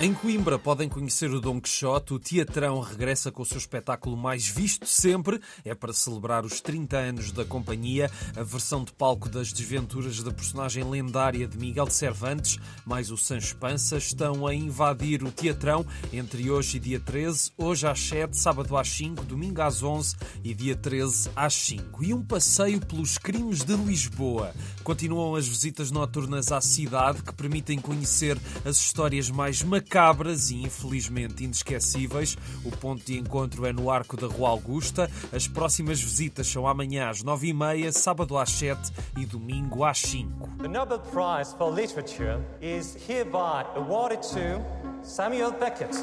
Em Coimbra podem conhecer o Dom Quixote. O Teatrão regressa com o seu espetáculo mais visto sempre. É para celebrar os 30 anos da companhia. A versão de palco das desventuras da personagem lendária de Miguel de Cervantes, mais o Sancho Pança, estão a invadir o Teatrão entre hoje e dia 13. Hoje às 7, sábado às 5, domingo às 11 e dia 13 às 5. E um passeio pelos crimes de Lisboa. Continuam as visitas noturnas à cidade que permitem conhecer as histórias mais macabras macabras e infelizmente inesquecíveis. O ponto de encontro é no Arco da Rua Augusta. As próximas visitas são amanhã às 9h30, sábado às 7 e domingo às 5. The Nobel Prize for Literature is hereby awarded to Samuel Beckett.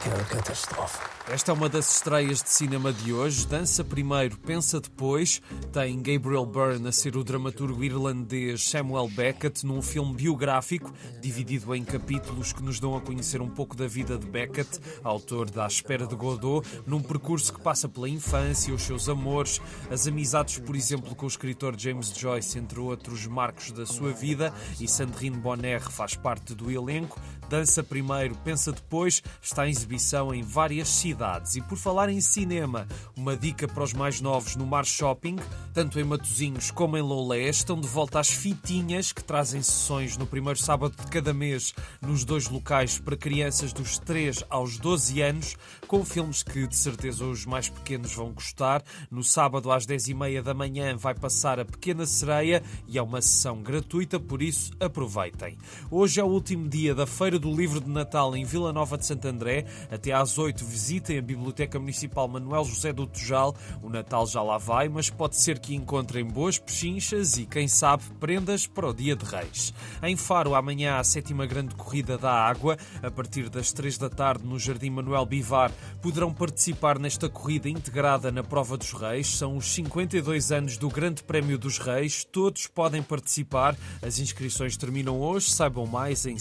Que catástrofe. Esta é uma das estreias de cinema de hoje. Dança primeiro, pensa depois. Tem Gabriel Byrne a ser o dramaturgo irlandês Samuel Beckett num filme biográfico dividido em capítulos que nos dão a conhecer um pouco da vida de Beckett, autor da Espera de Godot, num percurso que passa pela infância, os seus amores, as amizades, por exemplo, com o escritor James Joyce, entre outros marcos da sua vida, e Sandrine Bonner faz parte do elenco. Dança primeiro, pensa depois, está em exibição em várias cidades. E por falar em cinema, uma dica para os mais novos no Mar Shopping, tanto em Matozinhos como em Loulé, estão de volta às fitinhas que trazem sessões no primeiro sábado de cada mês nos dois locais para crianças dos 3 aos 12 anos, com filmes que de certeza os mais pequenos vão gostar. No sábado às 10h30 da manhã vai passar a Pequena Sereia e é uma sessão gratuita, por isso aproveitem. Hoje é o último dia da Feira do Livro de Natal em Vila Nova de Santo André. Até às 8 visite visitem a Biblioteca Municipal Manuel José do Tujal. O Natal já lá vai, mas pode ser que encontrem boas pechinchas e, quem sabe, prendas para o Dia de Reis. Em Faro, amanhã, a sétima grande corrida da água. A partir das três da tarde, no Jardim Manuel Bivar, poderão participar nesta corrida integrada na Prova dos Reis. São os 52 anos do Grande Prémio dos Reis. Todos podem participar. As inscrições terminam hoje. Saibam mais em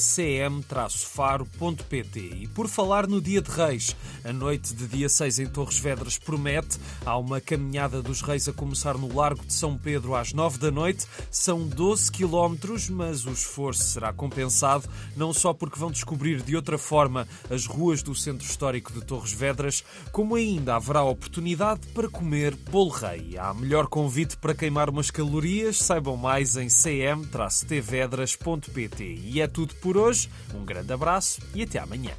cm-faro.pt. E por falar no Dia de Reis, a noite de dia 6 em Torres Vedras promete. Há uma caminhada dos reis a começar no Largo de São Pedro às 9 da noite. São 12 quilómetros, mas o esforço será compensado, não só porque vão descobrir de outra forma as ruas do centro histórico de Torres Vedras, como ainda haverá oportunidade para comer bolo rei. Há melhor convite para queimar umas calorias, saibam mais em cm-tvedras.pt. E é tudo por hoje. Um grande abraço e até amanhã.